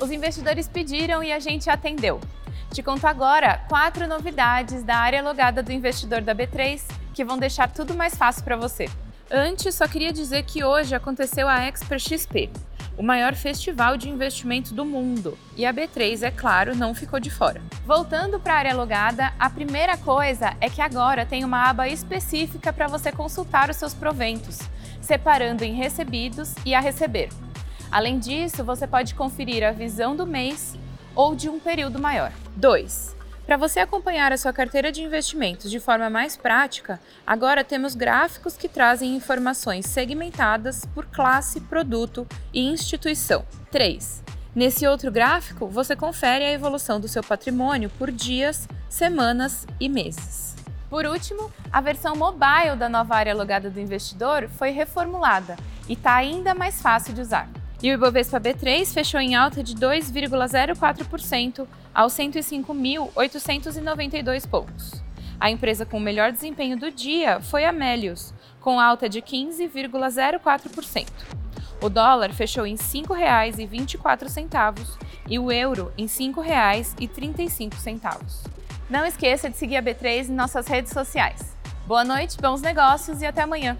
Os investidores pediram e a gente atendeu. Te conto agora quatro novidades da área logada do investidor da B3 que vão deixar tudo mais fácil para você. Antes, só queria dizer que hoje aconteceu a Expo XP, o maior festival de investimento do mundo, e a B3, é claro, não ficou de fora. Voltando para a área logada, a primeira coisa é que agora tem uma aba específica para você consultar os seus proventos, separando em recebidos e a receber. Além disso, você pode conferir a visão do mês ou de um período maior. 2. Para você acompanhar a sua carteira de investimentos de forma mais prática, agora temos gráficos que trazem informações segmentadas por classe, produto e instituição. 3. Nesse outro gráfico, você confere a evolução do seu patrimônio por dias, semanas e meses. Por último, a versão mobile da nova área logada do investidor foi reformulada e está ainda mais fácil de usar. E o Ibovespa B3 fechou em alta de 2,04% aos 105.892 pontos. A empresa com o melhor desempenho do dia foi a Melius, com alta de 15,04%. O dólar fechou em R$ 5,24 e o euro em R$ 5,35. Não esqueça de seguir a B3 em nossas redes sociais. Boa noite, bons negócios e até amanhã!